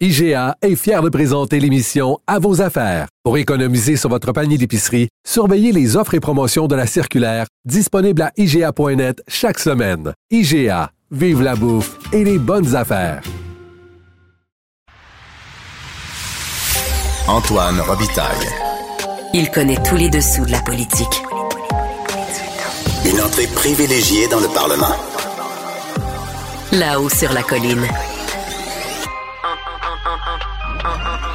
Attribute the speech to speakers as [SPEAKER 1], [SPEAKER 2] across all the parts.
[SPEAKER 1] IGA est fier de présenter l'émission À vos affaires. Pour économiser sur votre panier d'épicerie, surveillez les offres et promotions de la circulaire disponible à IGA.net chaque semaine. IGA, vive la bouffe et les bonnes affaires.
[SPEAKER 2] Antoine Robitaille.
[SPEAKER 3] Il connaît tous les dessous de la politique.
[SPEAKER 2] Une entrée privilégiée dans le Parlement.
[SPEAKER 3] Là-haut sur la colline.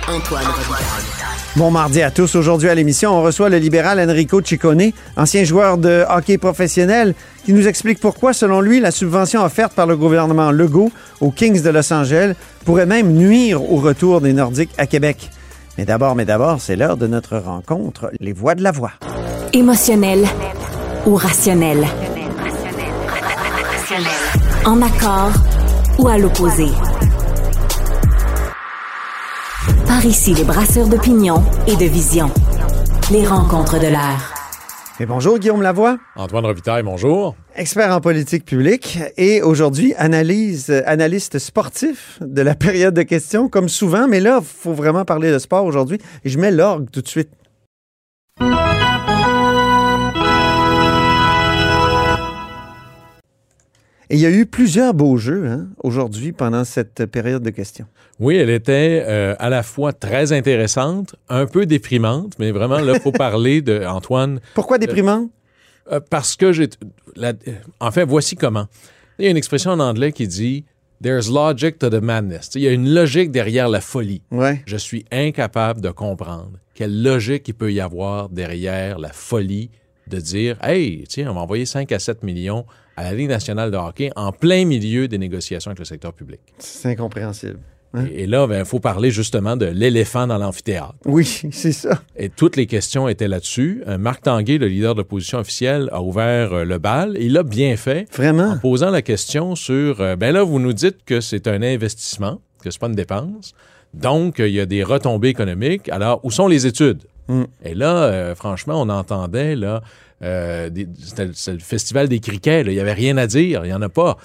[SPEAKER 3] Antoine Robitaille.
[SPEAKER 4] Bon mardi à tous. Aujourd'hui à l'émission, on reçoit le libéral Enrico Ciccone, ancien joueur de hockey professionnel, qui nous explique pourquoi, selon lui, la subvention offerte par le gouvernement Legault aux Kings de Los Angeles pourrait même nuire au retour des Nordiques à Québec. Mais d'abord, mais d'abord, c'est l'heure de notre rencontre, les voix de la voix.
[SPEAKER 5] Émotionnel ou rationnel? En accord ou à l'opposé? Par ici, les brasseurs d'opinion et de vision. Les rencontres de l'air.
[SPEAKER 4] Et bonjour, Guillaume Lavoie,
[SPEAKER 6] Antoine Robitaille, bonjour.
[SPEAKER 4] expert en politique publique et aujourd'hui analyse, analyste sportif de la période de questions, comme souvent, mais là, il faut vraiment parler de sport aujourd'hui et je mets l'orgue tout de suite. Et il y a eu plusieurs beaux jeux hein, aujourd'hui pendant cette période de questions.
[SPEAKER 6] Oui, elle était euh, à la fois très intéressante, un peu déprimante, mais vraiment, là, il faut parler de Antoine.
[SPEAKER 4] Pourquoi déprimant?
[SPEAKER 6] euh, parce que j'ai. la- Enfin, voici comment. Il y a une expression en anglais qui dit There's logic to the madness. Il y a une logique derrière la folie.
[SPEAKER 4] Ouais.
[SPEAKER 6] Je suis incapable de comprendre quelle logique il peut y avoir derrière la folie de dire Hey, tiens, on va envoyer 5 à 7 millions à la Ligue nationale de hockey en plein milieu des négociations avec le secteur public.
[SPEAKER 4] C'est incompréhensible.
[SPEAKER 6] Et, et là, il faut parler justement de l'éléphant dans l'amphithéâtre.
[SPEAKER 4] Oui, c'est ça.
[SPEAKER 6] Et toutes les questions étaient là-dessus. Euh, Marc Tanguay, le leader de l'opposition officielle, a ouvert euh, le bal. Il l'a bien fait en
[SPEAKER 4] Vraiment.
[SPEAKER 6] posant la question sur euh, ben là, vous nous dites que c'est un investissement, que c'est pas une dépense. Donc, il y a des retombées économiques. Alors, où sont les études?
[SPEAKER 4] Mm.
[SPEAKER 6] Et là, franchement, on entendait, là, euh, c'était le- c'est le festival des criquets, il n'y avait rien à dire, il n'y en a pas.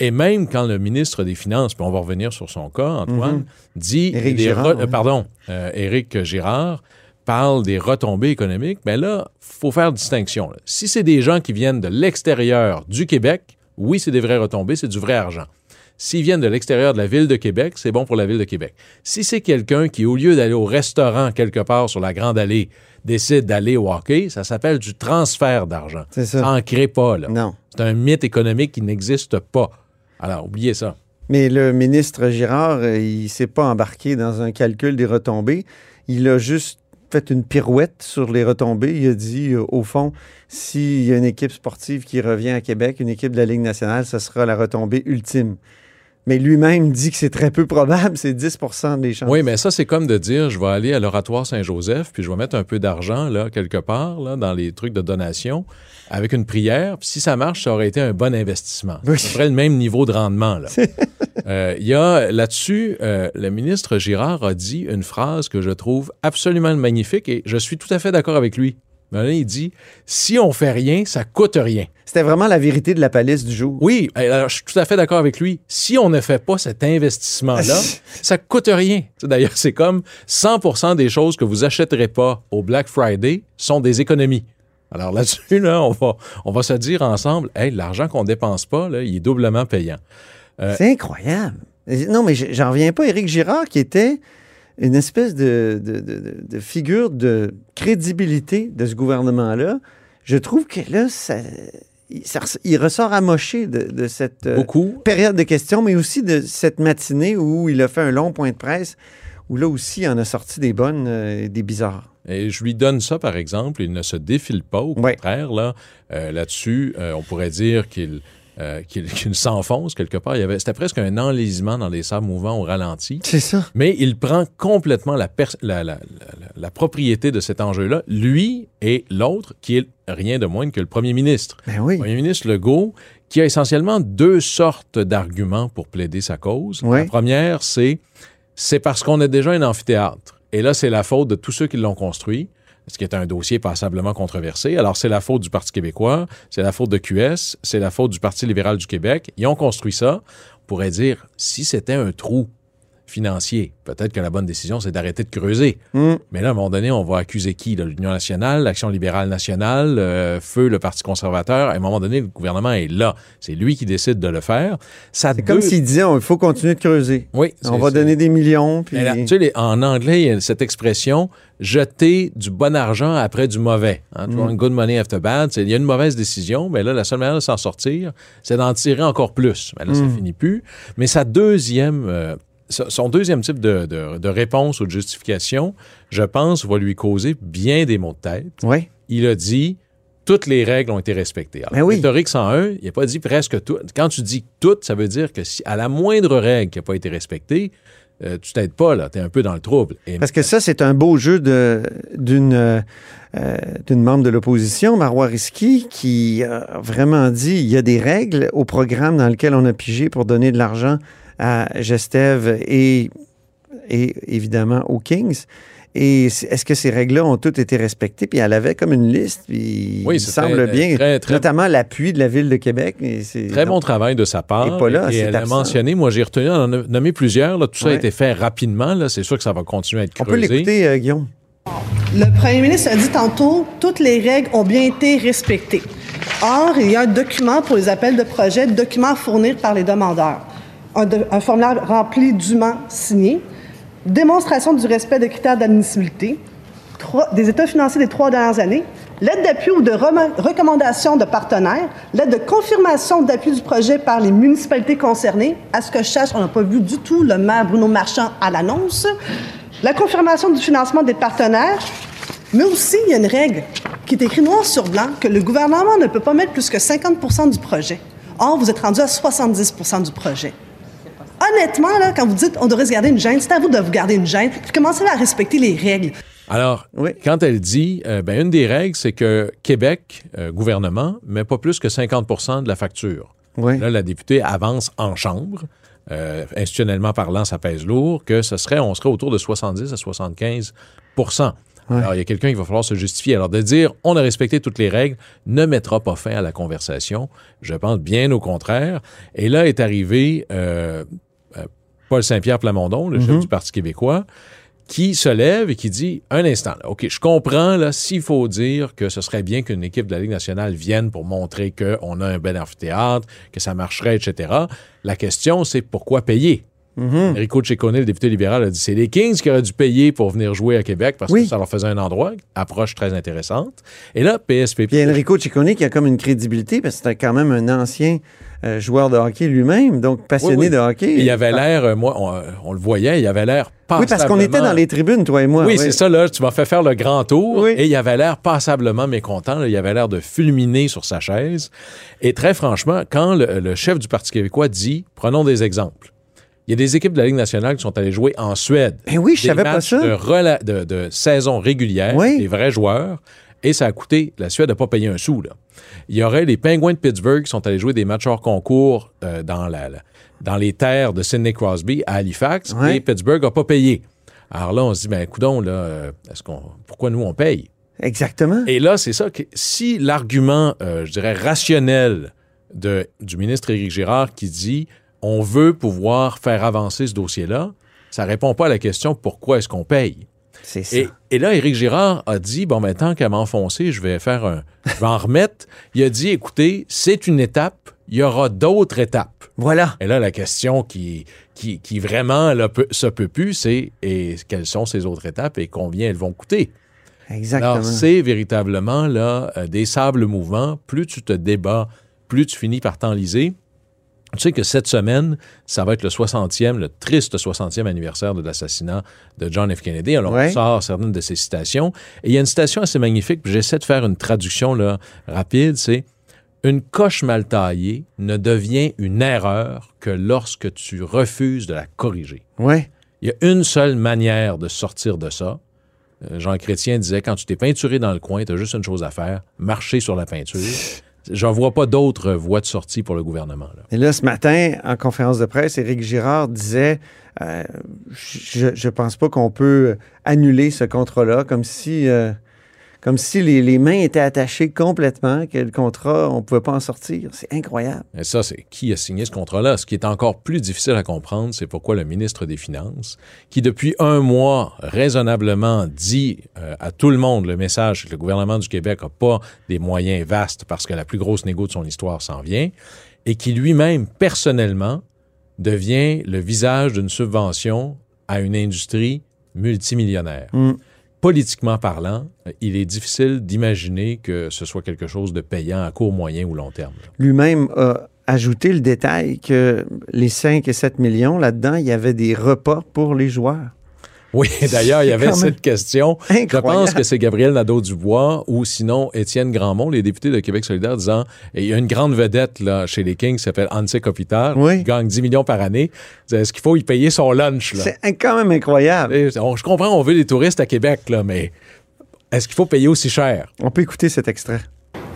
[SPEAKER 6] Et même quand le ministre des Finances, puis on va revenir sur son cas, Antoine, dit...
[SPEAKER 4] Mhm. Éric
[SPEAKER 6] des
[SPEAKER 4] Girard,
[SPEAKER 6] re-
[SPEAKER 4] oui.
[SPEAKER 6] euh, Pardon, euh, Éric Girard parle des retombées économiques, ben là, faut faire distinction. là. Si c'est des gens qui viennent de l'extérieur du Québec, oui, c'est des vraies retombées, c'est du vrai argent. S'ils viennent de l'extérieur de la ville de Québec, c'est bon pour la ville de Québec. Si c'est quelqu'un qui, au lieu d'aller au restaurant quelque part sur la Grande Allée, décide d'aller au hockey, ça s'appelle du transfert d'argent.
[SPEAKER 4] C'est ça.
[SPEAKER 6] Ça en crée pas, là.
[SPEAKER 4] Non.
[SPEAKER 6] C'est un mythe économique qui n'existe pas. Alors, oubliez ça.
[SPEAKER 4] Mais le ministre Girard, euh, il s'est pas embarqué dans un calcul des retombées. Il a juste fait une pirouette sur les retombées. Il a dit, euh, au fond, s'il y a une équipe sportive qui revient à Québec, une équipe de la Ligue nationale, ce sera la retombée ultime. Mais lui-même dit que c'est très peu probable, c'est 10% des chances.
[SPEAKER 6] Oui, mais ça, c'est comme de dire, je vais aller à l'oratoire Saint-Joseph, puis je vais mettre un peu d'argent, là, quelque part, là, dans les trucs de donation, avec une prière. Puis si ça marche, ça aurait été un bon investissement.
[SPEAKER 4] Oui.
[SPEAKER 6] C'est à peu près le même niveau de rendement, là. Euh, Il y a là-dessus, euh, le ministre Girard a dit une phrase que je trouve absolument magnifique et je suis tout à fait d'accord avec lui. Là, il dit, si on fait rien, ça coûte rien.
[SPEAKER 4] C'était vraiment la vérité de la palisse du jour.
[SPEAKER 6] Oui, alors, je suis tout à fait d'accord avec lui. Si on ne fait pas cet investissement-là, ça coûte rien. D'ailleurs, c'est comme 100% des choses que vous achèterez pas au Black Friday sont des économies. Alors là-dessus, là, on va, on va se dire ensemble, hey, l'argent qu'on dépense pas, là, il est doublement payant. Euh,
[SPEAKER 4] C'est incroyable. Non, mais j'en reviens pas. Éric Girard, qui était une espèce de, de- de- figure de crédibilité de ce gouvernement-là, je trouve que là, ça, il, ça il ressort amoché de, de cette euh,
[SPEAKER 6] Beaucoup.
[SPEAKER 4] période de questions, mais aussi de cette matinée où il a fait un long point de presse, où là aussi, il en a sorti des bonnes euh, et des bizarres.
[SPEAKER 6] Et je lui donne ça, par exemple. Il ne se défile pas. Au
[SPEAKER 4] Ouais.
[SPEAKER 6] contraire, là, euh, là-dessus, euh, on pourrait dire qu'il euh, qui, qui s'enfonce quelque part. Il y avait, c'était presque un enlisement dans les sables mouvants au ralenti.
[SPEAKER 4] C'est ça.
[SPEAKER 6] Mais il prend complètement la, pers- la, la- la- la propriété de cet enjeu-là, lui et l'autre, qui est rien de moins que le premier ministre.
[SPEAKER 4] Ben oui.
[SPEAKER 6] Le premier ministre Legault, qui a essentiellement deux sortes d'arguments pour plaider sa cause. La première, c'est c'est parce qu'on a déjà un amphithéâtre. Et là, c'est la faute de tous ceux qui l'ont construit, ce qui est un dossier passablement controversé. Alors, c'est la faute du Parti québécois, c'est la faute de QS, c'est la faute du Parti libéral du Québec. Ils ont construit ça. On pourrait dire, si c'était un trou financier, peut-être que la bonne décision, c'est d'arrêter de creuser.
[SPEAKER 4] Mm.
[SPEAKER 6] Mais là, à un moment donné, on va accuser qui? L'Union nationale, l'Action libérale nationale, euh, Feu, le Parti conservateur. À un moment donné, le gouvernement est là. C'est lui qui décide de le faire.
[SPEAKER 4] C'est comme s'il disait, il faut continuer de creuser.
[SPEAKER 6] Oui,
[SPEAKER 4] On va donner des millions. Puis...
[SPEAKER 6] mais là, tu sais, les- en anglais, il y a cette expression jeter du bon argent après du mauvais. Hein,
[SPEAKER 4] Mm.
[SPEAKER 6] good money after bad. Il y a une mauvaise décision, mais là, la seule manière de s'en sortir, c'est d'en tirer encore plus. Mais là, ça
[SPEAKER 4] Mm.
[SPEAKER 6] finit plus. Mais sa deuxième, euh, son deuxième type de, de- de réponse ou de justification, je pense, va lui causer bien des maux de tête.
[SPEAKER 4] Oui.
[SPEAKER 6] Il a dit toutes les règles ont été respectées. Alors,
[SPEAKER 4] Ben oui.
[SPEAKER 6] Rhétorique 101, il n'a pas dit presque tout. Quand tu dis toutes, ça veut dire que si à la moindre règle qui n'a pas été respectée, euh, tu t'aides pas, là. Tu es un peu dans le trouble. Et-
[SPEAKER 4] Parce que ça, c'est un beau jeu d'une euh, euh, d'une membre de l'opposition, Marois Risky, qui a vraiment dit il y a des règles au programme dans lequel on a pigé pour donner de l'argent à Gestev et, et évidemment aux Kings. Et est-ce que ces règles-là ont toutes été respectées? Puis elle avait comme une liste, puis
[SPEAKER 6] Oui,
[SPEAKER 4] il semble bien,
[SPEAKER 6] très- très-
[SPEAKER 4] notamment l'appui de la ville de Québec.
[SPEAKER 6] Très bon travail de sa part.
[SPEAKER 4] Et pas là,
[SPEAKER 6] Et
[SPEAKER 4] c'est
[SPEAKER 6] elle a
[SPEAKER 4] absent.
[SPEAKER 6] mentionné, moi j'ai retenu, on en a nommé plusieurs. Là, tout ça a été fait rapidement. C'est sûr que ça va continuer à être
[SPEAKER 4] On
[SPEAKER 6] creusé.
[SPEAKER 4] peut l'écouter, euh, Guillaume.
[SPEAKER 7] Le premier ministre a dit tantôt, toutes les règles ont bien été respectées. Or, il y a un document pour les appels de projet, document à fournir par les demandeurs. Un, de- formulaire rempli dûment signé, démonstration du respect des critères d'admissibilité, des états financiers des trois dernières années, lettre d'appui ou de recommandation de partenaires, lettre de confirmation d'appui du projet par les municipalités concernées. À ce que je sache, on n'a pas vu du tout le maire Bruno Marchand à l'annonce. La confirmation du financement des partenaires, mais aussi il y a une règle qui est écrite noir sur blanc que le gouvernement ne peut pas mettre plus que 50% du projet. Or, vous êtes rendu à 70% du projet. Honnêtement, là, quand vous dites on devrait se garder une gêne, c'est à vous de vous garder une gêne, puis commencez à respecter les règles.
[SPEAKER 6] Alors,
[SPEAKER 4] Oui.
[SPEAKER 6] quand elle dit, euh, ben, une des règles, c'est que Québec, euh, gouvernement, met pas plus que 50% de la facture.
[SPEAKER 4] Oui.
[SPEAKER 6] Là, la députée avance en chambre. Euh, institutionnellement parlant, ça pèse lourd, que ce serait, on serait autour de 70 à 75% Alors, il y a quelqu'un qui va falloir se justifier. Alors, de dire on a respecté toutes les règles ne mettra pas fin à la conversation. Je pense bien au contraire. Et là est arrivé euh, Paul Saint-Pierre Plamondon, le chef du Parti québécois, qui se lève et qui dit un instant, là, OK, je comprends là s'il faut dire que ce serait bien qu'une équipe de la Ligue nationale vienne pour montrer qu'on a un bel amphithéâtre, que ça marcherait, etc. La question, c'est pourquoi payer? Enrico Ciccone, le député libéral, a dit c'est les Kings qui auraient dû payer pour venir jouer à Québec parce
[SPEAKER 4] Oui.
[SPEAKER 6] que ça leur faisait un endroit, approche très intéressante. Et là, PSPP.
[SPEAKER 4] Puis Enrico Ciccone qui a comme une crédibilité parce que c'était quand même un ancien euh, joueur de hockey lui-même, donc passionné
[SPEAKER 6] Oui, oui.
[SPEAKER 4] de hockey.
[SPEAKER 6] il avait l'air, euh, moi, on, euh, on le voyait, il avait l'air
[SPEAKER 4] Oui, parce qu'on était dans les tribunes, toi et moi.
[SPEAKER 6] Oui, c'est ça, là. Tu m'as fait faire le grand tour
[SPEAKER 4] Oui.
[SPEAKER 6] et il avait l'air passablement mécontent. là. il avait l'air de fulminer sur sa chaise. Et très franchement, quand le, le chef du Parti québécois dit, prenons des exemples. Il y a des équipes de la Ligue nationale qui sont allées jouer en Suède.
[SPEAKER 4] Eh oui, je
[SPEAKER 6] Des
[SPEAKER 4] savais pas ça.
[SPEAKER 6] De, rela- de- de saison régulière,
[SPEAKER 4] Oui.
[SPEAKER 6] des vrais joueurs. Et ça a coûté, la Suède n'a pas payé un sou. Là. Il y aurait les Penguins de Pittsburgh qui sont allés jouer des matchs hors concours euh, dans, la, la- dans les terres de Sidney Crosby à Halifax
[SPEAKER 4] Ouais.
[SPEAKER 6] et Pittsburgh n'a pas payé. Alors là, on se dit, ben, coudon, là, euh, est-ce qu'on, pourquoi nous, on paye?
[SPEAKER 4] Exactement.
[SPEAKER 6] Et là, c'est ça que si l'argument, euh, je dirais, rationnel de, du ministre Éric Girard qui dit on veut pouvoir faire avancer ce dossier-là, ça répond pas à la question pourquoi est-ce qu'on paye?
[SPEAKER 4] C'est ça.
[SPEAKER 6] Et, et là, Éric Girard a dit bon, ben, tant qu'à m'enfoncer, je vais faire un. Je vais en remettre. Il a dit écoutez, c'est une étape, il y aura d'autres étapes.
[SPEAKER 4] Voilà.
[SPEAKER 6] Et là, la question qui, qui, qui vraiment là, peut, se peut plus, c'est et quelles sont ces autres étapes et combien elles vont coûter?
[SPEAKER 4] Exactement.
[SPEAKER 6] Alors, c'est véritablement là, euh, des sables mouvants. Plus tu te débats, plus tu finis par t'enliser. Tu sais que cette semaine, ça va être le 60e, le triste 60e anniversaire de l'assassinat de John F. Kennedy. Alors,
[SPEAKER 4] Ouais.
[SPEAKER 6] on sort certaines de ses citations. Et il y a une citation assez magnifique, puis j'essaie de faire une traduction là, rapide, c'est Une coche mal taillée ne devient une erreur que lorsque tu refuses de la corriger.
[SPEAKER 4] Oui.
[SPEAKER 6] Il y a une seule manière de sortir de ça. Euh, Jean Chrétien disait quand tu t'es peinturé dans le coin, tu as juste une chose à faire marcher sur la peinture. J'en vois pas d'autre voie de sortie pour le gouvernement.
[SPEAKER 4] Et là, ce matin, en conférence de presse, Éric Girard disait euh, Je je pense pas qu'on peut annuler ce contrat-là, comme si, euh, comme si les, les mains étaient attachées complètement, que le contrat, on pouvait pas en sortir. C'est incroyable.
[SPEAKER 6] Et ça, c'est qui a signé ce contrat-là? Ce qui est encore plus difficile à comprendre, c'est pourquoi le ministre des Finances, qui depuis un mois raisonnablement dit euh, à tout le monde le message que le gouvernement du Québec n'a pas des moyens vastes parce que la plus grosse négo de son histoire s'en vient, et qui lui-même, personnellement, devient le visage d'une subvention à une industrie multimillionnaire.
[SPEAKER 4] Mm.
[SPEAKER 6] Politiquement parlant, il est difficile d'imaginer que ce soit quelque chose de payant à court, moyen ou long terme.
[SPEAKER 4] Lui-même a ajouté le détail que les 5 et 7 millions, là-dedans, il y avait des repas pour les joueurs.
[SPEAKER 6] Oui, d'ailleurs, il y avait cette question. Je pense que c'est Gabriel Nadeau-Dubois ou sinon Étienne Grandmont, les députés de Québec solidaire, disant et il y a une grande vedette là, chez les Kings qui s'appelle Anse Kopitar,
[SPEAKER 4] Oui.
[SPEAKER 6] qui gagne 10 millions par année. Est-ce qu'il faut y payer son lunch?
[SPEAKER 4] C'est quand même incroyable.
[SPEAKER 6] Et on- je comprends, on veut des touristes à Québec, là, mais est-ce qu'il faut payer aussi cher?
[SPEAKER 4] On peut écouter cet extrait.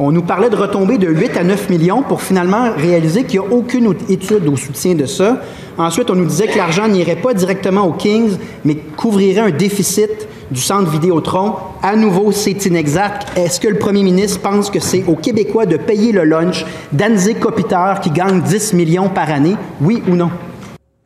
[SPEAKER 8] On nous parlait de retombées de 8 à 9 millions pour finalement réaliser qu'il n'y a aucune étude au soutien de ça. Ensuite, on nous disait que l'argent n'irait pas directement aux Kings, mais couvrirait un déficit du centre Vidéotron. À nouveau, c'est inexact. Est-ce que le premier ministre pense que c'est aux Québécois de payer le lunch d'Anzé Kopitar qui gagne 10 millions par année? Oui ou non?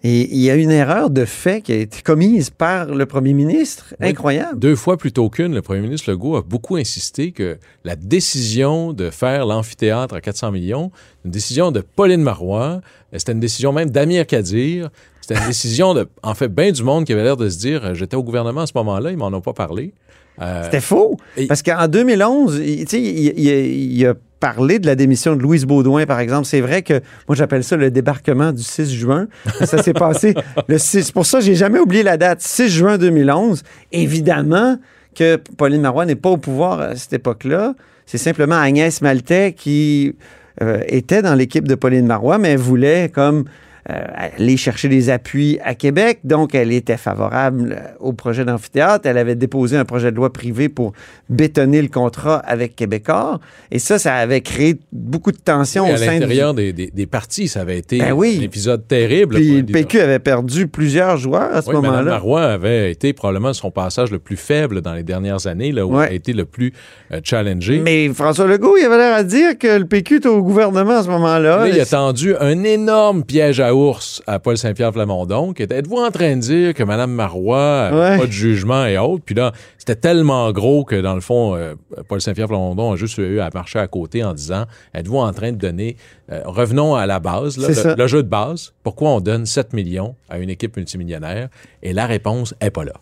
[SPEAKER 4] Et il y a une erreur de fait qui a été commise par le premier ministre.
[SPEAKER 6] Oui.
[SPEAKER 4] Incroyable.
[SPEAKER 6] Deux fois plutôt qu'une, le premier ministre Legault a beaucoup insisté que la décision de faire l'amphithéâtre à 400 millions, une décision de Pauline Marois, c'était une décision même d'Amir Kadir, c'était une décision de, en fait, bien du monde qui avait l'air de se dire, j'étais au gouvernement à ce moment-là, ils m'en ont pas parlé. Euh,
[SPEAKER 4] C'était faux. Parce qu'en 2011, il, tu sais, il, il- il a parlé de la démission de Louise Baudouin, par exemple. C'est vrai que moi, j'appelle ça le débarquement du 6 juin. Ça s'est passé le 6. C'est pour ça j'ai jamais oublié la date. 6 juin 2011. Évidemment que Pauline Marois n'est pas au pouvoir à cette époque-là. C'est simplement Agnès Maltais qui euh, était dans l'équipe de Pauline Marois, mais voulait comme aller chercher des appuis à Québec. Donc, elle était favorable euh, au projet d'amphithéâtre. Elle avait déposé un projet de loi privé pour bétonner le contrat avec Québécois. Et ça, ça avait créé beaucoup de tensions
[SPEAKER 6] oui,
[SPEAKER 4] au
[SPEAKER 6] à
[SPEAKER 4] sein du...
[SPEAKER 6] l'intérieur des, des, des partis, ça avait été
[SPEAKER 4] Ben oui.
[SPEAKER 6] un épisode terrible.
[SPEAKER 4] Puis le. PQ avait perdu plusieurs joueurs à ce
[SPEAKER 6] Oui,
[SPEAKER 4] moment-là.
[SPEAKER 6] Marois avait été probablement son passage le plus faible dans les dernières années, là où
[SPEAKER 4] Ouais.
[SPEAKER 6] elle a été le plus euh, challengé.
[SPEAKER 4] Mais François Legault, il avait l'air à dire que le PQ était au gouvernement à ce moment-là.
[SPEAKER 6] Là, il a tendu un énorme piège à ours à Paul Saint-Pierre Plamondon, qui était êtes-vous en train de dire que Mme Marois
[SPEAKER 4] Ouais.
[SPEAKER 6] pas de jugement et autres? Puis là, c'était tellement gros que dans le fond, euh, Paul Saint-Pierre Plamondon a juste eu à marcher à côté en disant êtes-vous en train de donner euh, revenons à la base, là, le jeu de base. Pourquoi on donne 7 millions à une équipe multimillionnaire? Et la réponse est pas là.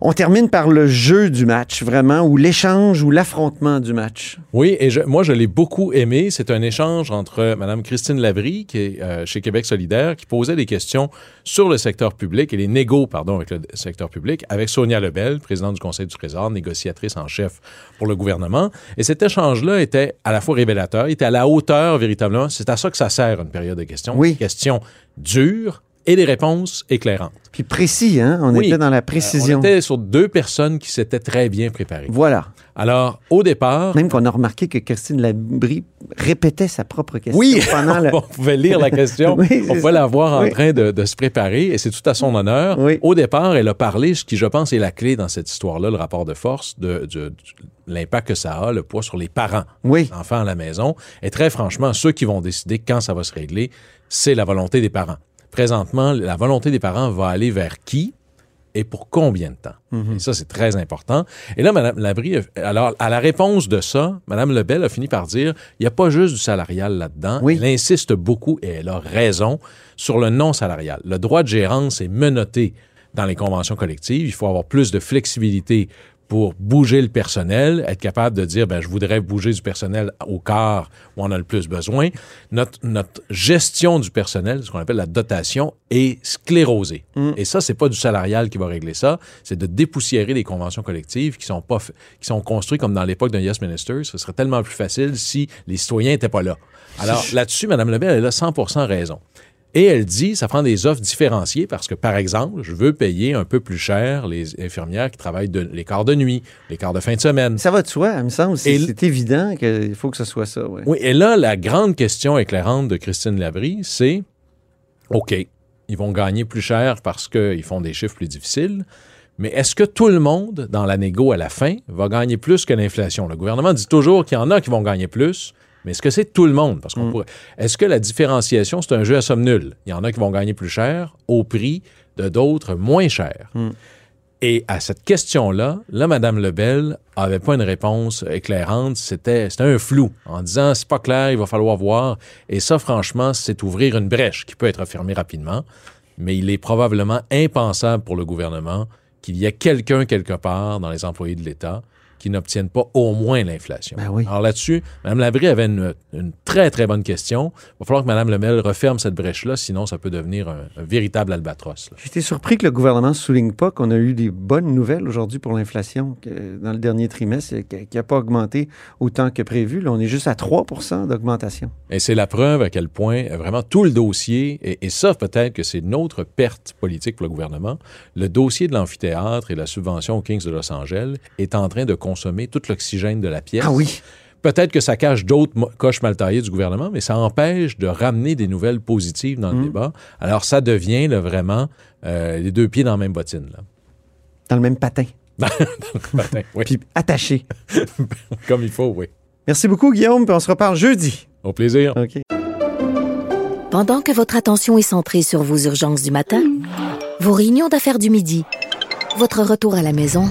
[SPEAKER 4] On termine par le jeu du match, vraiment, ou l'échange ou l'affrontement du match.
[SPEAKER 6] Oui, et je- moi, je l'ai beaucoup aimé. C'est un échange entre Mme Christine Labrie, qui est euh, chez Québec solidaire, qui posait des questions sur le secteur public et les négos, pardon, avec le secteur public, avec Sonia Lebel, présidente du Conseil du Trésor, négociatrice en chef pour le gouvernement. Et cet échange-là était à la fois révélateur, il était à la hauteur, véritablement. C'est à ça que ça sert, une période de questions.
[SPEAKER 4] Oui.
[SPEAKER 6] Des questions dures et des réponses éclairantes.
[SPEAKER 4] Puis précis, hein? On
[SPEAKER 6] Oui.
[SPEAKER 4] était dans la
[SPEAKER 6] Euh,
[SPEAKER 4] précision.
[SPEAKER 6] on était sur deux personnes qui s'étaient très bien préparées.
[SPEAKER 4] Voilà.
[SPEAKER 6] Alors, au départ,
[SPEAKER 4] Même qu'on a remarqué que Christine Labrie répétait sa propre question
[SPEAKER 6] Oui,
[SPEAKER 4] pendant le...
[SPEAKER 6] on pouvait lire la question,
[SPEAKER 4] Oui,
[SPEAKER 6] on pouvait
[SPEAKER 4] ça.
[SPEAKER 6] la voir en
[SPEAKER 4] Oui.
[SPEAKER 6] train de, de se préparer et c'est tout à son honneur.
[SPEAKER 4] Oui.
[SPEAKER 6] Au départ, elle a parlé, ce qui je pense est la clé dans cette histoire-là, le rapport de force, de, de- de l'impact que ça a, le poids sur les parents,
[SPEAKER 4] Oui.
[SPEAKER 6] les enfants à la maison. Et très franchement, ceux qui vont décider quand ça va se régler, c'est la volonté des parents. Présentement, la volonté des parents va aller vers qui? et pour combien de temps? Et ça, c'est très important. Et là, Mme Labrie, alors, à la réponse de ça, Mme Lebel a fini par dire il n'y a pas juste du salarial là-dedans.
[SPEAKER 4] Oui.
[SPEAKER 6] Elle insiste beaucoup, et elle a raison, sur le non salarial. Le droit de gérance est menotté dans les conventions collectives. Il faut avoir plus de flexibilité pour bouger le personnel, être capable de dire, ben, je voudrais bouger du personnel au quart où on a le plus besoin. Notre, notre gestion du personnel, ce qu'on appelle la dotation, est sclérosée. Et ça, c'est pas du salarial qui va régler ça, c'est de dépoussiérer les conventions collectives qui sont pas, qui sont construites comme dans l'époque d'un Yes Minister. Ce serait tellement plus facile si les citoyens n'étaient pas là. Alors, là-dessus, Mme Lebel, elle a 100% raison. Et elle dit, ça prend des offres différenciées parce que, par exemple, je veux payer un peu plus cher les infirmières qui travaillent de- les quarts de nuit, les quarts de fin de semaine.
[SPEAKER 4] Ça va de soi, il me semble. C'est évident qu'il faut que ce soit ça. ouais.
[SPEAKER 6] Oui, et là, la grande question éclairante de Christine Labrie, c'est OK, ils vont gagner plus cher parce qu'ils font des chiffres plus difficiles, mais est-ce que tout le monde, dans la négo à la fin, va gagner plus que l'inflation? Le gouvernement dit toujours qu'il y en a qui vont gagner plus, mais est-ce que c'est tout le monde? Parce qu'on pourrait- Est-ce que la différenciation, c'est un jeu à somme nulle? Il y en a qui vont gagner plus cher au prix de d'autres moins cher. Et à cette question-là, là, Mme Lebel avait pas une réponse éclairante. C'était, c'était un flou en disant c'est pas clair, il va falloir voir. Et ça, franchement, c'est ouvrir une brèche qui peut être fermée rapidement. Mais il est probablement impensable pour le gouvernement qu'il y ait quelqu'un quelque part dans les employés de l'État qui n'obtiennent pas au moins l'inflation.
[SPEAKER 4] Ben oui.
[SPEAKER 6] Alors là-dessus, Mme Labrie avait une, une très, très bonne question. Il va falloir que Mme Lebel referme cette brèche-là, sinon ça peut devenir un, un véritable albatros.
[SPEAKER 4] été surpris que le gouvernement ne souligne pas qu'on a eu des bonnes nouvelles aujourd'hui pour l'inflation dans le dernier trimestre, qui n'a pas augmenté autant que prévu. Là, on est juste à 3% d'augmentation.
[SPEAKER 6] Et c'est la preuve à quel point euh, vraiment tout le dossier, et, et ça peut-être que c'est une autre perte politique pour le gouvernement, le dossier de l'amphithéâtre et la subvention aux Kings de Los Angeles est en train de consommer tout l'oxygène de la pièce.
[SPEAKER 4] Ah oui.
[SPEAKER 6] Peut-être que ça cache d'autres coches mal taillées du gouvernement, mais ça empêche de ramener des nouvelles positives dans le débat. Alors ça devient là, vraiment euh, les deux pieds dans la même bottine. Là.
[SPEAKER 4] Dans le même patin.
[SPEAKER 6] Matin, oui.
[SPEAKER 4] Puis attaché.
[SPEAKER 6] Comme il faut, oui.
[SPEAKER 4] Merci beaucoup, Guillaume. Puis on se reparle jeudi.
[SPEAKER 6] Au plaisir.
[SPEAKER 4] OK.
[SPEAKER 9] Pendant que votre attention est centrée sur vos urgences du matin, vos réunions d'affaires du midi, votre retour à la maison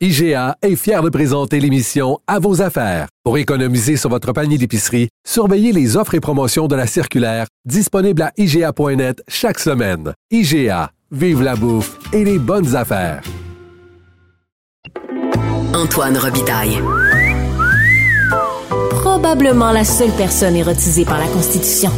[SPEAKER 1] IGA est fier de présenter l'émission À vos affaires. Pour économiser sur votre panier d'épicerie, surveillez les offres et promotions de la circulaire disponible à IGA.net chaque semaine. IGA, vive la bouffe et les bonnes affaires.
[SPEAKER 3] Antoine Robitaille.
[SPEAKER 5] Probablement la seule personne érotisée par la Constitution.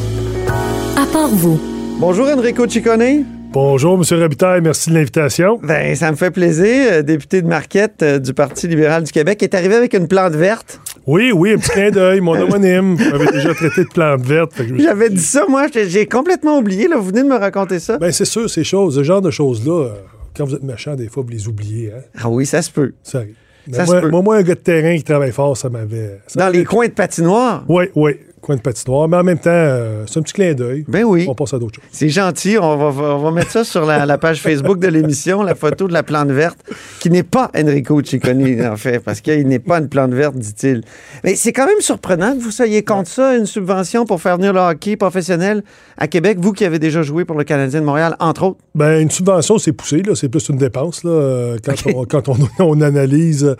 [SPEAKER 5] À part vous.
[SPEAKER 4] Bonjour, Enrico Ciccone.
[SPEAKER 10] Bonjour, M. Robitaille, merci de l'invitation.
[SPEAKER 4] Ben, ça me fait plaisir. Euh, Député de Marquette euh, du Parti libéral du Québec est arrivé avec une plante verte.
[SPEAKER 10] Oui, oui, un petit clin d'œil, mon homonyme m'avait déjà traité de plante verte.
[SPEAKER 4] J'avais dit ça, moi. J'ai complètement oublié. Là. Vous venez de me raconter ça.
[SPEAKER 10] Ben, c'est sûr, ces choses, ce genre de choses-là, euh, quand vous êtes méchant, des fois, vous les oubliez. Hein?
[SPEAKER 4] Ah oui, ça se peut.
[SPEAKER 10] Ça arrive.
[SPEAKER 4] Ça
[SPEAKER 10] moi, moi, moi, un gars de terrain qui travaille fort, ça m'avait.
[SPEAKER 4] Dans les coins de patinoire.
[SPEAKER 10] Oui, oui, coin de patinoire. Mais en même temps, euh, c'est un petit clin d'œil.
[SPEAKER 4] Ben oui.
[SPEAKER 10] On passe à d'autres choses.
[SPEAKER 4] C'est gentil. On va, on va mettre ça sur la, la page Facebook de l'émission, la photo de la plante verte, qui n'est pas Enrico Ciccone, en fait, parce qu'il n'est pas une plante verte, dit-il. Mais c'est quand même surprenant que vous soyez contre ça, une subvention pour faire venir le hockey professionnel à Québec, vous qui avez déjà joué pour le Canadien de Montréal, entre autres.
[SPEAKER 10] Ben, une subvention, c'est poussé. C'est plus une dépense, là. Quand, on, quand on, on analyse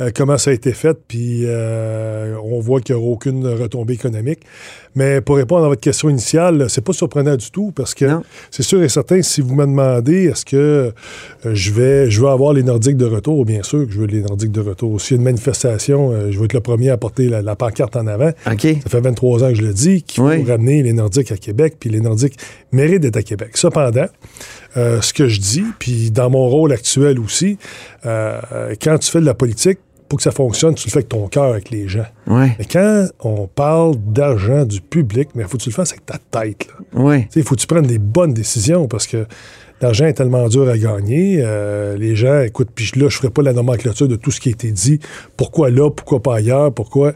[SPEAKER 10] euh, comment ça a été fait, puis euh, on voit qu'il n'y aura aucune retombée économique. Mais pour répondre à votre question initiale, c'est pas surprenant du tout, parce que c'est sûr et certain, si vous me demandez est-ce que euh, je vais je veux avoir les Nordiques de retour, bien sûr que je veux les Nordiques de retour. S'il y a une manifestation, euh, je vais être le premier à porter la, la pancarte en avant. Ça fait 23 ans que je le dis, qu'il faut
[SPEAKER 4] Oui.
[SPEAKER 10] ramener les Nordiques à Québec, puis les Nordiques méritent d'être à Québec. Cependant, euh, ce que je dis, puis dans mon rôle actuel aussi, euh, quand tu fais de la politique, pour que ça fonctionne, tu le fais avec ton cœur, avec les gens.
[SPEAKER 4] Ouais.
[SPEAKER 10] Mais quand on parle d'argent du public, il faut que tu le fasses avec ta tête.
[SPEAKER 4] Ouais.
[SPEAKER 10] Il faut que tu prennes des bonnes décisions parce que l'argent est tellement dur à gagner. Euh, les gens, écoute, puis là, je ne ferai pas la nomenclature de tout ce qui a été dit. Pourquoi là, pourquoi pas ailleurs, pourquoi?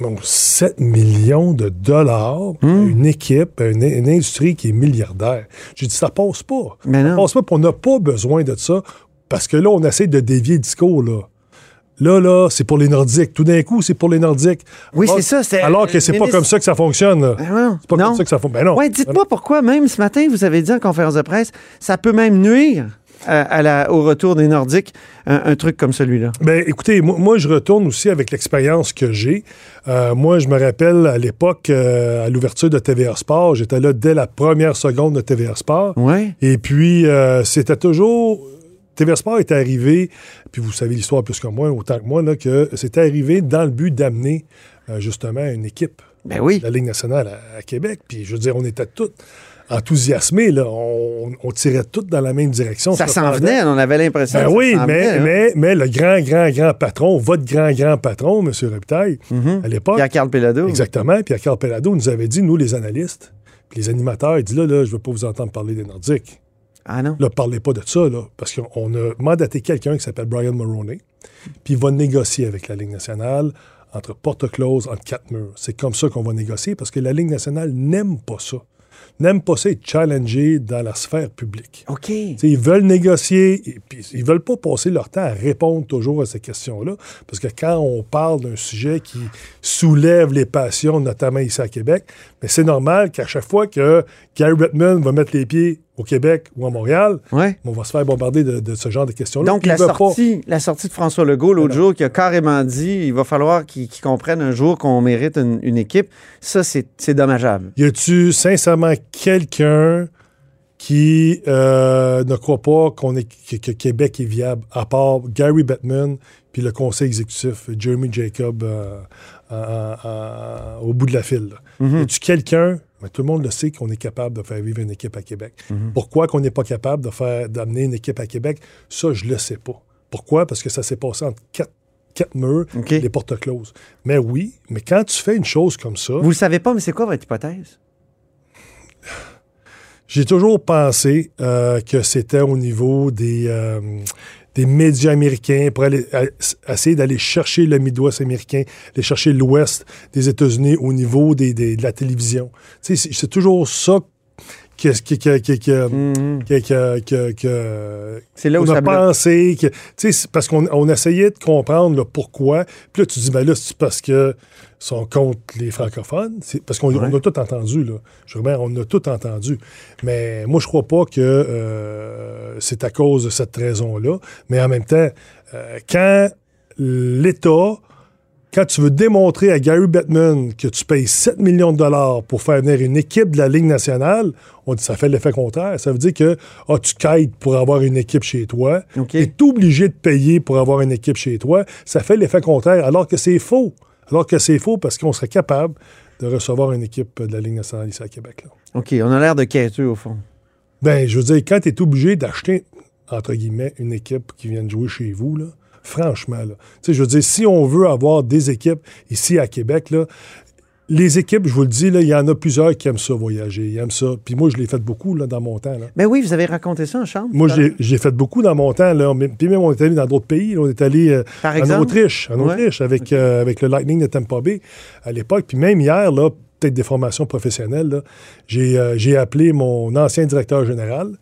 [SPEAKER 10] Bon, 7 millions de dollars, une équipe, une, une industrie qui est milliardaire. J'ai dit, ça passe pas.
[SPEAKER 4] Mais
[SPEAKER 10] ça
[SPEAKER 4] non.
[SPEAKER 10] passe pas, on n'a pas besoin de ça parce que là, on essaie de dévier le discours, là. Là, là, c'est pour les Nordiques. Tout d'un coup, c'est pour les Nordiques.
[SPEAKER 4] Oui, c'est ça, c'est-
[SPEAKER 10] Alors que c'est
[SPEAKER 4] le
[SPEAKER 10] pas comme ça que ça fonctionne. là.
[SPEAKER 4] Ben non,
[SPEAKER 10] C'est pas
[SPEAKER 4] non.
[SPEAKER 10] comme ça que ça fonctionne. Ben non.
[SPEAKER 4] Ouais, dites-moi pourquoi, même ce matin, vous avez dit en conférence de presse, ça peut même nuire à, à la- au retour des Nordiques, un, un truc comme celui-là.
[SPEAKER 10] Ben, écoutez, moi, moi, je retourne aussi avec l'expérience que j'ai. Euh, moi, je me rappelle à l'époque, euh, à l'ouverture de TVA Sport, j'étais là dès la première seconde de TVA Sport.
[SPEAKER 4] Ouais.
[SPEAKER 10] Et puis, euh, c'était toujours. TVA Sport est arrivé, puis vous savez l'histoire plus que moi, autant que moi, là, que c'était arrivé dans le but d'amener euh, justement une équipe
[SPEAKER 4] Ben oui.
[SPEAKER 10] de la Ligue nationale à, à Québec. Puis, je veux dire, on était tous enthousiasmés, là. On, on tirait tous dans la même direction.
[SPEAKER 4] Ça s'en venait, on avait l'impression.
[SPEAKER 10] ben
[SPEAKER 4] que ça
[SPEAKER 10] oui, mais,
[SPEAKER 4] venait, hein.
[SPEAKER 10] mais, mais le grand, grand, grand patron, votre grand, grand patron, M. Reptaille, à l'époque.
[SPEAKER 4] Pierre-Carl Pellado.
[SPEAKER 10] Exactement. Pierre Carl Pellado nous avait dit, nous, les analystes, puis les animateurs, il dit là, là, je ne veux pas vous entendre parler des Nordiques.
[SPEAKER 4] Ah non?
[SPEAKER 10] Là, parlez pas de ça, là, parce qu'on a mandaté quelqu'un qui s'appelle Brian Mulroney, puis il va négocier avec la Ligue nationale entre porte close, entre quatre murs. C'est comme ça qu'on va négocier, parce que la Ligue nationale n'aime pas ça. N'aime pas ça être challengé dans la sphère publique.
[SPEAKER 4] OK.
[SPEAKER 10] T'sais, ils veulent négocier, et puis ils veulent pas passer leur temps à répondre toujours à ces questions-là, parce que quand on parle d'un sujet qui soulève les passions, notamment ici à Québec, mais c'est normal qu'à chaque fois que Gary Bettman va mettre les pieds au Québec ou à Montréal,
[SPEAKER 4] Ouais.
[SPEAKER 10] on va se faire bombarder de, de ce genre de questions-là.
[SPEAKER 4] Donc, la
[SPEAKER 10] pas-
[SPEAKER 4] sortie, la sortie de François Legault l'autre jour, qui a carrément dit il va falloir qu'ils comprennent un jour qu'on mérite une, une équipe, ça, c'est c'est dommageable.
[SPEAKER 10] Y a-tu sincèrement quelqu'un qui euh, ne croit pas qu'on est, que, que Québec est viable, à part Gary Bettman puis le conseil exécutif, Jeremy Jacob, euh, au bout de la file? Y a-tu quelqu'un, mais tout le monde le sait, qu'on est capable de faire vivre une équipe à Québec? Pourquoi qu'on n'est pas capable de faire d'amener une équipe à Québec? Ça, je le sais pas. Pourquoi? Parce que ça s'est passé entre quatre, quatre murs, les portes closes. Mais oui, mais quand tu fais une chose comme ça...
[SPEAKER 4] Vous le savez pas, mais c'est quoi votre hypothèse?
[SPEAKER 10] J'ai toujours pensé euh, que c'était au niveau des, euh, des médias américains pour aller, essayer d'aller chercher le Midwest américain, aller chercher l'Ouest des États-Unis au niveau des, des- de la télévision. C'est toujours ça
[SPEAKER 4] C'est là où
[SPEAKER 10] on
[SPEAKER 4] ça
[SPEAKER 10] a pensé que, tu sais, c'est parce qu'on on essayait de comprendre le pourquoi. Puis là, tu dis, ben là, c'est parce que sont contre les francophones. C'est parce qu'on on a tout entendu, là. Dire, on a tout entendu. Mais moi, je crois pas que euh, c'est à cause de cette raison-là. Mais en même temps, euh, quand l'État quand tu veux démontrer à Gary Bettman que tu payes 7 millions de dollars pour faire venir une équipe de la Ligue nationale, on dit ça fait l'effet contraire. Ça veut dire que ah, tu quêtes pour avoir une équipe chez toi. Tu es obligé de payer pour avoir une équipe chez toi. Ça fait l'effet contraire, alors que c'est faux. Alors que c'est faux parce qu'on serait capable de recevoir une équipe de la Ligue nationale ici à Québec. là.
[SPEAKER 4] OK, on a l'air de quêteux, au fond.
[SPEAKER 10] Ben, je veux dire, quand tu es obligé d'acheter, entre guillemets, une équipe qui vient de jouer chez vous, là, franchement, là, tu sais, je veux dire, si on veut avoir des équipes ici à Québec, là, les équipes, je vous le dis, il y en a plusieurs qui aiment ça voyager, ils aiment ça. Puis moi, je l'ai fait beaucoup là, dans mon temps. Là.
[SPEAKER 4] Mais oui, vous avez raconté ça en chambre.
[SPEAKER 10] Moi, j'ai fait beaucoup dans mon temps. Là. Puis même, on est allé dans d'autres pays. là. On est allé euh, en? Autriche, en
[SPEAKER 4] Ouais.
[SPEAKER 10] Autriche avec, euh, avec le Lightning de Tampa Bay à l'époque. Puis même hier, là, peut-être des formations professionnelles, j'ai euh, j'ai appelé mon ancien directeur général,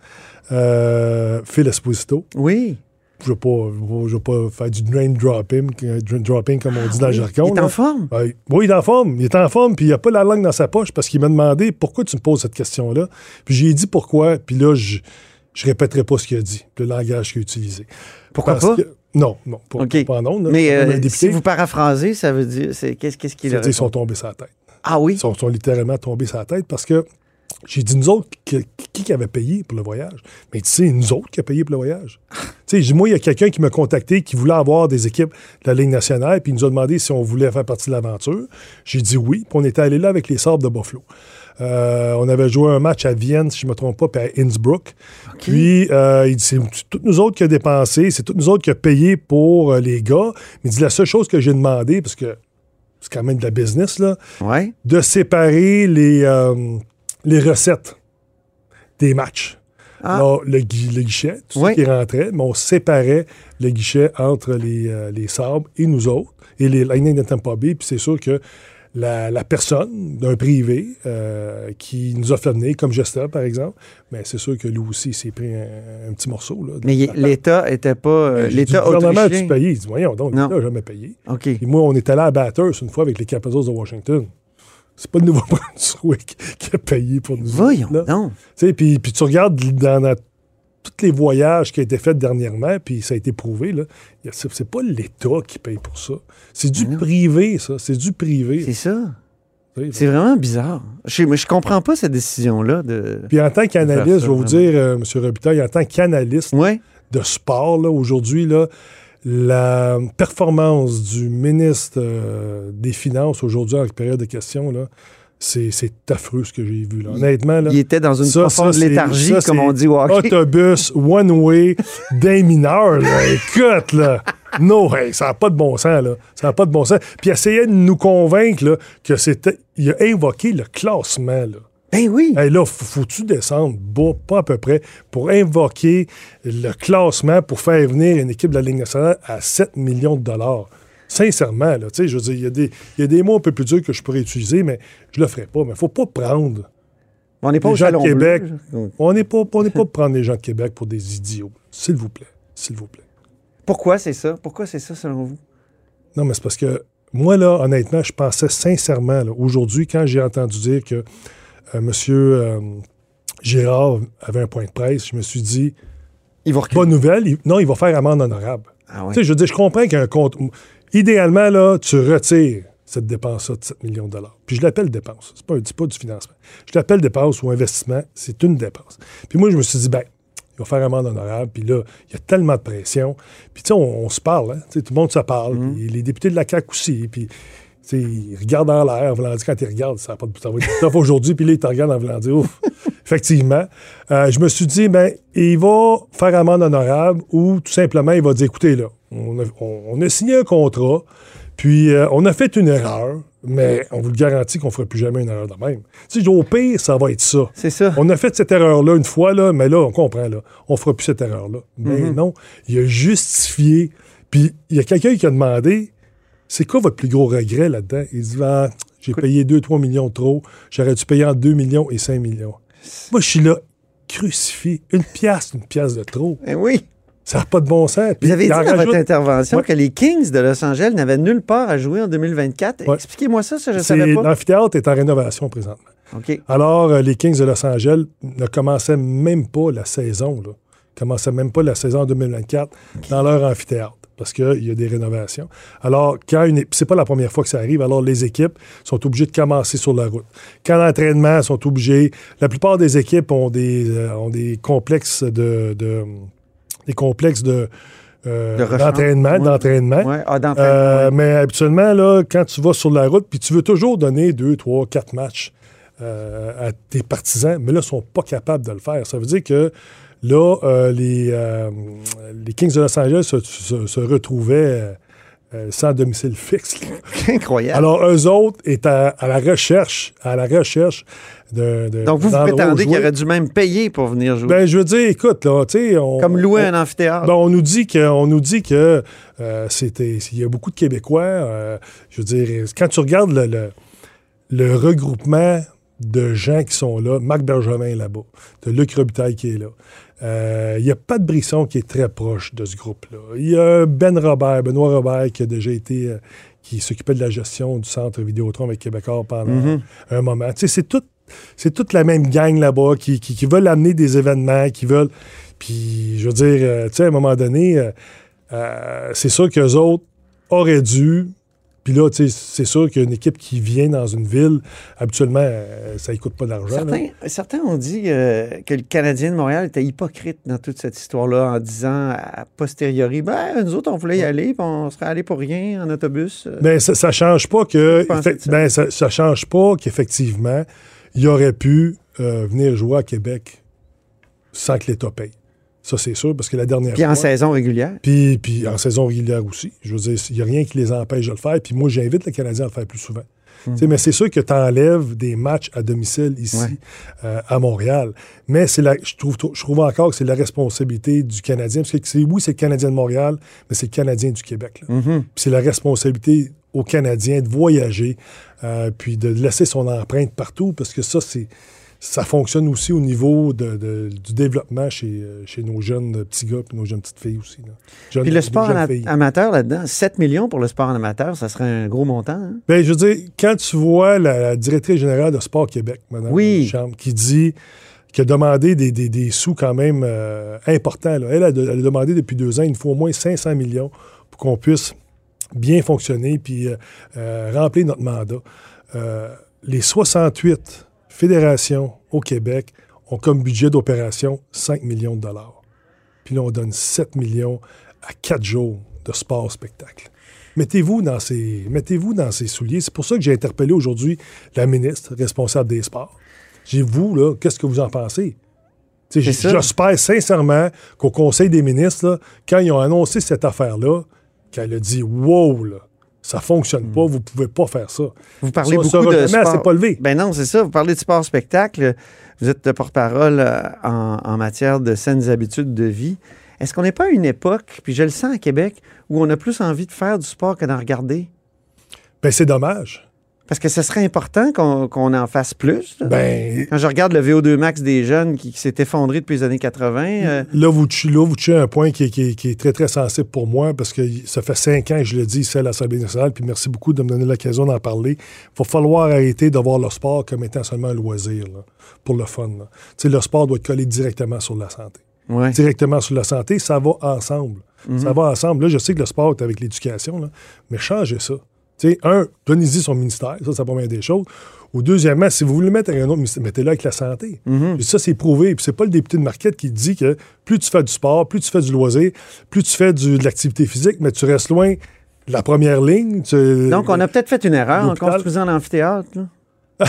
[SPEAKER 10] Phil Esposito.
[SPEAKER 4] Oui.
[SPEAKER 10] Je ne veux, veux pas faire du drain dropping, euh, drain dropping comme on dit dans le jargon.
[SPEAKER 4] Il est en forme?
[SPEAKER 10] Ouais. Oui, il est en forme. Il est en forme, puis il n'a pas la langue dans sa poche parce qu'il m'a demandé pourquoi tu me poses cette question-là. Puis j'ai dit pourquoi, puis là, je ne répéterai pas ce qu'il a dit, le langage qu'il a utilisé.
[SPEAKER 4] Pourquoi
[SPEAKER 10] Parce
[SPEAKER 4] pas?
[SPEAKER 10] que- non, non, pas,
[SPEAKER 4] OK.
[SPEAKER 10] pas là.
[SPEAKER 4] Mais euh, si vous paraphrasez, ça veut dire. Qu'est-ce qu'il a
[SPEAKER 10] qu'ils sont tombés sur la tête.
[SPEAKER 4] Ah oui?
[SPEAKER 10] Ils sont, sont littéralement tombés sur la tête parce que j'ai dit nous autres, qui, qui avait payé pour le voyage? Mais tu sais, nous autres qui a payé pour le voyage. tu sais, moi, il y a quelqu'un qui m'a contacté qui voulait avoir des équipes de la Ligue nationale, puis il nous a demandé si on voulait faire partie de l'aventure. J'ai dit oui, puis on était allé là avec les Sabres de Buffalo. Euh, on avait joué un match à Vienne, si je ne me trompe pas, puis à Innsbruck. Puis, euh, il dit, c'est toutes nous autres qui a dépensé, c'est toutes nous autres qui a payé pour euh, les gars. Mais il dit, la seule chose que j'ai demandé, parce que c'est quand même de la business, là,
[SPEAKER 4] Ouais.
[SPEAKER 10] de séparer les, les recettes des matchs.
[SPEAKER 4] Ah.
[SPEAKER 10] Le, gui- le guichet, tout
[SPEAKER 4] Oui.
[SPEAKER 10] ce qui rentrait, mais on séparait le guichet entre les, euh, les Sabres et nous autres, et les Lightning de Tampa Bay. Puis c'est sûr que la, la personne d'un privé euh, qui nous a fait venir, comme Gesta, par exemple. Mais c'est sûr que lui aussi, il s'est pris un, un petit morceau. Là,
[SPEAKER 4] Mais l'État était pas. euh, L'État
[SPEAKER 10] Le gouvernement a-tu payé? Il dit, voyons, donc, l'État n'a jamais payé. Et moi, on est allé à Bathurst une fois avec les Capitals de Washington. C'est pas le Nouveau-Brunswick qui a payé pour nous.
[SPEAKER 4] Voyons
[SPEAKER 10] autres,
[SPEAKER 4] donc.
[SPEAKER 10] Puis, puis tu regardes dans, dans tous les voyages qui ont été faits dernièrement, puis ça a été prouvé, là, c'est pas l'État qui paye pour ça. C'est du
[SPEAKER 4] non.
[SPEAKER 10] privé, ça. C'est du privé.
[SPEAKER 4] C'est ça. C'est vraiment bizarre. Je, je comprends pas cette décision-là de.
[SPEAKER 10] Puis en tant qu'analyste, je vais vous dire, euh, M. Robitaille, en tant qu'analyste
[SPEAKER 4] Ouais.
[SPEAKER 10] de sport, là, aujourd'hui, là, la performance du ministre euh, des Finances aujourd'hui en période de questions, là, c'est, affreux ce que j'ai vu. Là. Honnêtement, là,
[SPEAKER 4] Il était dans une
[SPEAKER 10] ça,
[SPEAKER 4] profonde
[SPEAKER 10] ça,
[SPEAKER 4] léthargie,
[SPEAKER 10] ça,
[SPEAKER 4] comme on dit au hockey.
[SPEAKER 10] Autobus, one-way, d'un mineur, là. Écoute, là. Non, hey, ça n'a pas de bon sens, là. Ça n'a pas de bon sens. Puis il essayait de nous convaincre, là, que c'était. Il a invoqué le classement, là.
[SPEAKER 4] Ben oui.
[SPEAKER 10] Hey, là, faut- faut-tu descendre bas, pas à peu près, pour invoquer le classement pour faire venir une équipe de la Ligue nationale à 7 millions de dollars? Sincèrement, là, tu sais, je veux dire, il y, a des- il y a des mots un peu plus durs que je pourrais utiliser, mais je le ferai pas. Mais il faut pas prendre
[SPEAKER 4] On n'est pas
[SPEAKER 10] les
[SPEAKER 4] au
[SPEAKER 10] gens de Québec.
[SPEAKER 4] Bleu.
[SPEAKER 10] On n'est pas, on n'est pas pour prendre les gens de Québec pour des idiots. S'il vous plaît. S'il vous plaît.
[SPEAKER 4] Pourquoi c'est ça? Pourquoi c'est ça, selon vous?
[SPEAKER 10] Non, mais c'est parce que moi, là, honnêtement, je pensais sincèrement, là, aujourd'hui, quand j'ai entendu dire que euh, M. euh, Gérard avait un point de presse, je me suis dit,
[SPEAKER 4] Il va
[SPEAKER 10] bonne nouvelle, il- non, il va faire amende honorable.
[SPEAKER 4] Ah ouais.
[SPEAKER 10] Tu sais, je dire, je comprends qu'un compte. Idéalement, là, tu retires cette dépense-là de 7 millions de dollars. Puis je l'appelle dépense. C'est pas, pas du financement. Je l'appelle dépense ou investissement. C'est une dépense. Puis moi, je me suis dit, ben, il va faire amende honorable. Puis là, il y a tellement de pression. Puis tu sais, on, on se parle. Hein? Tu sais, Tout le monde se parle.
[SPEAKER 4] Mm-hmm.
[SPEAKER 10] Puis les députés de la CAQ aussi. Puis ils regardent en l'air. voulant dire, quand ils regardent, ça, a pas de, ça va être aujourd'hui. Puis là, ils te regardent en voulant dire, ouf. Effectivement. Euh, je me suis dit, ben, il va faire amende honorable ou tout simplement, il va dire, écoutez, là, on a, on- on a signé un contrat, puis euh, on a fait une erreur, mais on vous le garantit qu'on ne fera plus jamais une erreur de même. Sais, au pire, ça va être ça.
[SPEAKER 4] C'est ça.
[SPEAKER 10] On a fait cette erreur-là une fois, là, mais là, on comprend, là, on fera plus cette erreur-là. Mais
[SPEAKER 4] Mm-hmm.
[SPEAKER 10] non, il a justifié. Puis il y a quelqu'un qui a demandé, c'est quoi votre plus gros regret là-dedans? Il dit, Ah, j'ai payé 2-3 millions de trop, j'aurais dû payer entre 2 millions et 5 millions? Moi, je suis là, crucifié. Une pièce, une pièce de trop.
[SPEAKER 4] Ben oui.
[SPEAKER 10] Ça n'a pas de bon sens. Puis
[SPEAKER 4] Vous avez dit
[SPEAKER 10] en
[SPEAKER 4] dans votre intervention
[SPEAKER 10] Ouais.
[SPEAKER 4] que les Kings de Los Angeles n'avaient nulle part à jouer en 2024.
[SPEAKER 10] Ouais.
[SPEAKER 4] Expliquez-moi ça, ça je ne savais pas.
[SPEAKER 10] L'amphithéâtre est en rénovation présentement. Alors, euh, les Kings de Los Angeles ne commençaient même pas la saison. Là. Ils commençaient même pas la saison 2024 dans leur amphithéâtre parce qu'il y a des rénovations. Alors, quand une c'est pas la première fois que ça arrive, alors les équipes sont obligées de commencer sur la route. Quand l'entraînement sont obligés, la plupart des équipes ont des, euh, ont des complexes de, de- des complexes de euh, d'entraînement, d'entraînement.
[SPEAKER 4] Ouais. Ah,
[SPEAKER 10] Euh,
[SPEAKER 4] ouais.
[SPEAKER 10] Mais habituellement, là, quand tu vas sur la route, puis tu veux toujours donner deux, trois, quatre matchs à tes partisans, mais là, ils sont pas capables de le faire. Ça veut dire que là, euh, les, euh, les Kings de Los Angeles se, se- se retrouvaient euh, sans domicile fixe.
[SPEAKER 4] Incroyable.
[SPEAKER 10] Alors, eux autres étaient à, à la recherche, à la recherche de, de-
[SPEAKER 4] Donc, vous vous prétendez qu'il
[SPEAKER 10] jouer.
[SPEAKER 4] aurait dû même payer pour venir jouer.
[SPEAKER 10] Ben, je veux dire, écoute, là, tu sais, on...
[SPEAKER 4] Comme louer
[SPEAKER 10] on-
[SPEAKER 4] un amphithéâtre.
[SPEAKER 10] ben, on nous dit que, on nous dit que euh, c'était, il y a beaucoup de Québécois. euh, je veux dire, quand tu regardes le, le, le regroupement de gens qui sont là, Marc Bergevin est là-bas, de Luc Robitaille qui est là. Euh, Il y a Pat Brisson qui est très proche de ce groupe-là. Il y a Ben Robert, Benoît Robert qui a déjà été, euh, qui s'occupait de la gestion du centre Vidéotron avec Québécois pendant
[SPEAKER 4] Mm-hmm.
[SPEAKER 10] un moment. Tu sais, c'est tout, c'est toute la même gang là-bas qui, qui, qui veulent amener des événements, qui veulent. Puis, je veux dire, euh, tu sais, à un moment donné, euh, euh, c'est sûr qu'eux autres auraient dû. Puis là, c'est sûr qu'une équipe qui vient dans une ville, habituellement, euh, ça ne coûte pas d'argent.
[SPEAKER 4] Certains, certains ont dit euh, que le Canadien de Montréal était hypocrite dans toute cette histoire-là en disant a posteriori, ben, nous autres, on voulait y aller, puis on serait allé pour rien en autobus. Euh,
[SPEAKER 10] Ben, ça, ça change pas que.
[SPEAKER 4] Ça?
[SPEAKER 10] ben, ça, ça change pas qu'effectivement, il aurait pu euh, venir jouer à Québec sans que l'État paye. Ça, c'est sûr, parce que la dernière
[SPEAKER 4] Puis en
[SPEAKER 10] fois.
[SPEAKER 4] saison régulière.
[SPEAKER 10] Puis, puis en saison régulière aussi. Je veux dire, il n'y a rien qui les empêche de le faire. Puis moi, j'invite le Canadien à le faire plus souvent. Sais, Mais c'est sûr que tu enlèves des matchs à domicile ici,
[SPEAKER 4] Ouais.
[SPEAKER 10] euh, à Montréal. Mais la, je, trouve, je trouve encore que c'est la responsabilité du Canadien. Parce que oui, c'est le Canadien de Montréal, mais c'est le Canadien du Québec.
[SPEAKER 4] Mhm.
[SPEAKER 10] Puis c'est la responsabilité aux Canadiens de voyager euh, puis de laisser son empreinte partout, parce que ça, c'est ça fonctionne aussi au niveau de, de- du développement chez, euh, chez nos jeunes petits gars et nos jeunes petites filles aussi. là. Jeunes-
[SPEAKER 4] Puis le sport
[SPEAKER 10] filles.
[SPEAKER 4] amateur là-dedans, 7 millions pour le sport en amateur, ça serait un gros montant. hein?
[SPEAKER 10] Ben, je veux dire, quand tu vois la, la directrice générale de Sport Québec, Mme
[SPEAKER 4] Oui.
[SPEAKER 10] Chambre, qui dit qui a demandé des, des- des sous quand même euh, importants. là. Elle, a, de- elle a demandé depuis deux ans, il nous faut au moins 500 millions pour qu'on puisse bien fonctionner puis euh, euh, remplir notre mandat. Les 68 fédérations au Québec ont comme budget d'opération 5 millions de dollars. Puis là, on donne 7 millions à 4 jours de sport-spectacle. Mettez-vous dans ces, mettez-vous dans ces souliers. C'est pour ça que j'ai interpellé aujourd'hui la ministre responsable des sports. J'ai dit, vous, là, qu'est-ce que vous en pensez? J'espère sincèrement qu'au Conseil des ministres, là, quand ils ont annoncé cette affaire-là, qu'elle a dit Wow, là, ça fonctionne pas, vous pouvez pas faire ça.
[SPEAKER 4] Vous parlez
[SPEAKER 10] Ça,
[SPEAKER 4] beaucoup de sport.
[SPEAKER 10] pas levée.
[SPEAKER 4] Ben non, c'est ça. Vous parlez de sport-spectacle. Vous êtes le porte-parole euh, en, en matière de saines habitudes de vie. Est-ce qu'on n'est pas à une époque, puis je le sens à Québec, où on a plus envie de faire du sport que d'en regarder?
[SPEAKER 10] Ben, c'est dommage.
[SPEAKER 4] Parce que ce serait important qu'on en fasse plus.
[SPEAKER 10] Ben,
[SPEAKER 4] Quand je regarde le VO2 max des jeunes qui, qui s'est effondré depuis les années 80, euh,
[SPEAKER 10] Là, vous, tou- là, vous touchez un point qui est, qui est- qui est très, très sensible pour moi parce que ça fait cinq ans que je le dis ici à l'Assemblée nationale, puis merci beaucoup de me donner l'occasion d'en parler. Il va falloir arrêter de voir le sport comme étant seulement un loisir, là, pour le fun. là. Le sport doit être collé directement sur la santé.
[SPEAKER 4] ouais.
[SPEAKER 10] Directement sur la santé, ça va ensemble. Ça va ensemble. Là, je sais que le sport est avec l'éducation, mais changez ça. Sais, un, donnez-y son ministère, ça, la première des choses. Ou deuxièmement, si vous voulez le mettre avec un autre ministère, mettez-le avec la santé. Puis ça, c'est prouvé. Puis c'est pas le député de Marquette qui dit que plus tu fais du sport, plus tu fais du loisir, plus tu fais du- de l'activité physique, mais tu restes loin de la première ligne. tu-
[SPEAKER 4] Donc, on a peut-être fait une erreur en construisant l'amphithéâtre. là.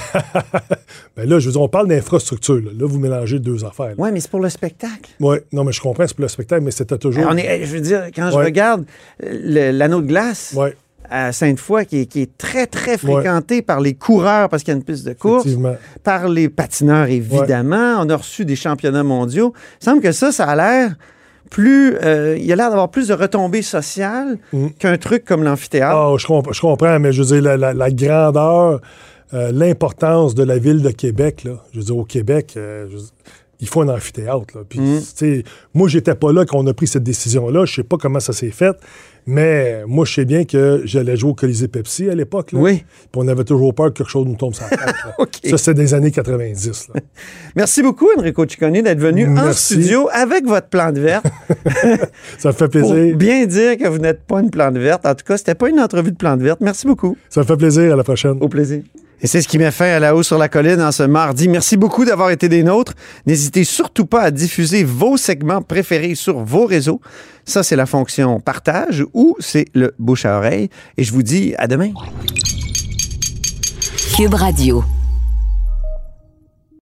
[SPEAKER 10] Ben là, je veux dire, on parle d'infrastructure. Là. Là, vous mélangez deux affaires.
[SPEAKER 4] Oui, mais c'est pour le spectacle.
[SPEAKER 10] Oui, non, mais je comprends, c'est pour le spectacle, mais c'était toujours...
[SPEAKER 4] On est, je veux dire, quand je regarde le- l'anneau de glace
[SPEAKER 10] Ouais,
[SPEAKER 4] à Sainte-Foy, qui est, qui est très, très fréquenté par les coureurs parce qu'il y a une piste de course, par les patineurs, évidemment. On a reçu des championnats mondiaux. Il semble que ça, ça a l'air plus... euh, il a l'air d'avoir plus de retombées sociales
[SPEAKER 10] Mm.
[SPEAKER 4] qu'un truc comme l'amphithéâtre.
[SPEAKER 10] Ah, je, comp- je comprends, mais je veux dire, la, la- la grandeur, euh, l'importance de la ville de Québec, là, je veux dire, au Québec, euh, je veux dire, il faut un amphithéâtre. Là. Puis,
[SPEAKER 4] Mm.
[SPEAKER 10] moi, j'étais pas là quand on a pris cette décision-là. Je sais pas comment ça s'est fait, mais moi, je sais bien que j'allais jouer au Colisée Pepsi à l'époque.
[SPEAKER 4] Oui.
[SPEAKER 10] Puis on avait toujours peur que quelque chose nous tombe sur la tête. Ça, c'est des années 90. là.
[SPEAKER 4] Merci beaucoup, Enrico Ciccone, d'être venu en studio avec votre plante verte
[SPEAKER 10] Ça me fait
[SPEAKER 4] pour
[SPEAKER 10] plaisir.
[SPEAKER 4] bien dire que vous n'êtes pas une plante verte. En tout cas, c'était pas une entrevue de plante verte. Merci beaucoup.
[SPEAKER 10] Ça me fait plaisir. À la prochaine.
[SPEAKER 4] Au plaisir. Et c'est ce qui met fin à la hausse sur la colline en ce mardi. Merci beaucoup d'avoir été des nôtres. N'hésitez surtout pas à diffuser vos segments préférés sur vos réseaux. Ça, c'est la fonction partage ou c'est le bouche à oreille. Et je vous dis à demain.
[SPEAKER 5] Cube Radio.